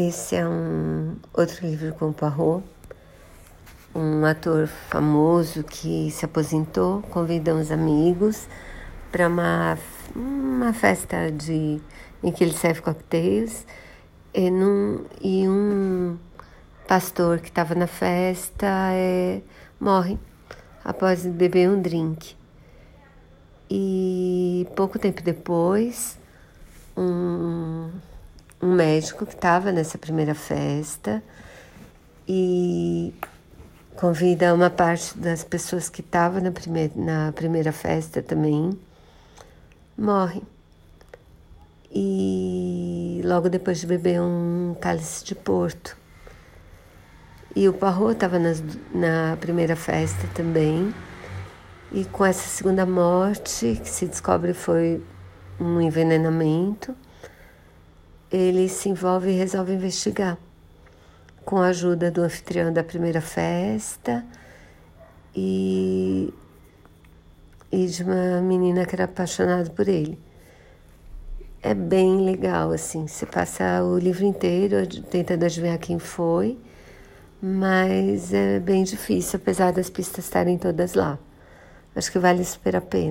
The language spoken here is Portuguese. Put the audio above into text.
Esse é um outro livro com Poirot, um ator famoso que se aposentou, convida uns amigos para uma, uma festa de, em que ele serve coquetéis e, num, e um pastor que estava na festa é, morre após beber um drink. E pouco tempo depois, um, médico que estava nessa primeira festa e convida uma parte das pessoas que estavam na primeira, na primeira festa também, morre. E logo depois de beber um cálice de porto. E o Parrot estava na primeira festa também. E com essa segunda morte, que se descobre foi um envenenamento, ele se envolve e resolve investigar. Com a ajuda do anfitrião da primeira festa e, e de uma menina que era apaixonada por ele. É bem legal, assim. Você passa o livro inteiro tentando adivinhar quem foi, mas é bem difícil, apesar das pistas estarem todas lá. Acho que vale super a pena.